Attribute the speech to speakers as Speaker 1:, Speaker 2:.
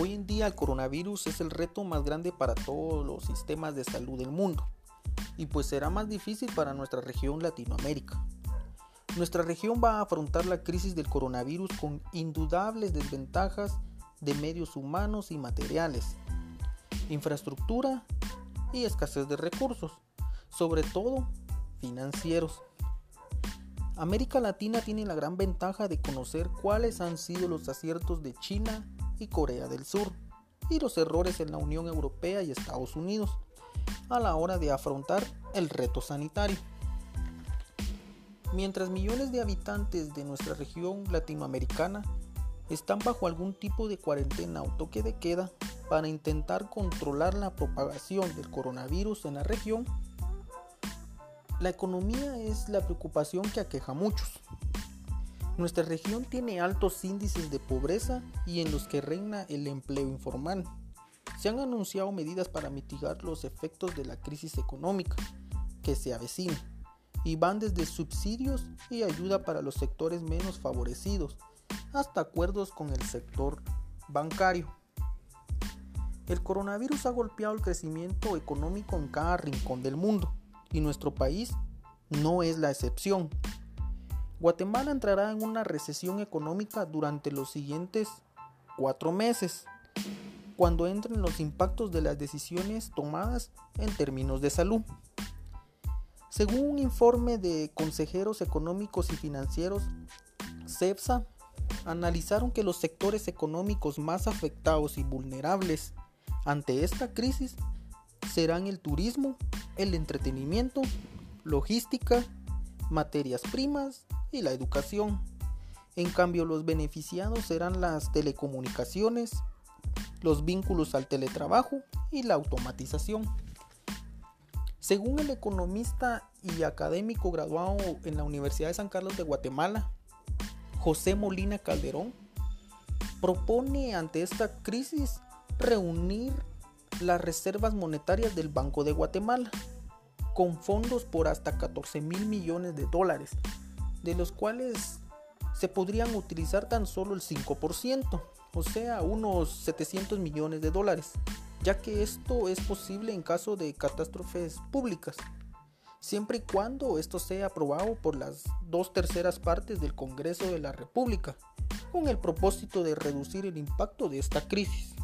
Speaker 1: Hoy en día el coronavirus es el reto más grande para todos los sistemas de salud del mundo y pues será más difícil para nuestra región Latinoamérica. Nuestra región va a afrontar la crisis del coronavirus con indudables desventajas de medios humanos y materiales, infraestructura y escasez de recursos, sobre todo financieros. América Latina tiene la gran ventaja de conocer cuáles han sido los aciertos de China y Corea del Sur y los errores en la Unión Europea y Estados Unidos a la hora de afrontar el reto sanitario. Mientras millones de habitantes de nuestra región latinoamericana están bajo algún tipo de cuarentena o toque de queda para intentar controlar la propagación del coronavirus en la región, la economía es la preocupación que aqueja a muchos. Nuestra región tiene altos índices de pobreza y en los que reina el empleo informal. Se han anunciado medidas para mitigar los efectos de la crisis económica que se avecina y van desde subsidios y ayuda para los sectores menos favorecidos hasta acuerdos con el sector bancario. El coronavirus ha golpeado el crecimiento económico en cada rincón del mundo y nuestro país no es la excepción. Guatemala entrará en una recesión económica durante los siguientes cuatro meses, cuando entren los impactos de las decisiones tomadas en términos de salud. Según un informe de consejeros económicos y financieros, CEPSA, analizaron que los sectores económicos más afectados y vulnerables ante esta crisis serán el turismo, el entretenimiento, logística, materias primas y la educación. En cambio, los beneficiados serán las telecomunicaciones, los vínculos al teletrabajo y la automatización. Según el economista y académico graduado en la Universidad de San Carlos de Guatemala, José Molina Calderón, propone ante esta crisis reunir las reservas monetarias del Banco de Guatemala, con fondos por hasta 14 mil millones de dólares, de los cuales se podrían utilizar tan solo el 5%, o sea, unos 700 millones de dólares, ya que esto es posible en caso de catástrofes públicas, siempre y cuando esto sea aprobado por las dos terceras partes del Congreso de la República, con el propósito de reducir el impacto de esta crisis.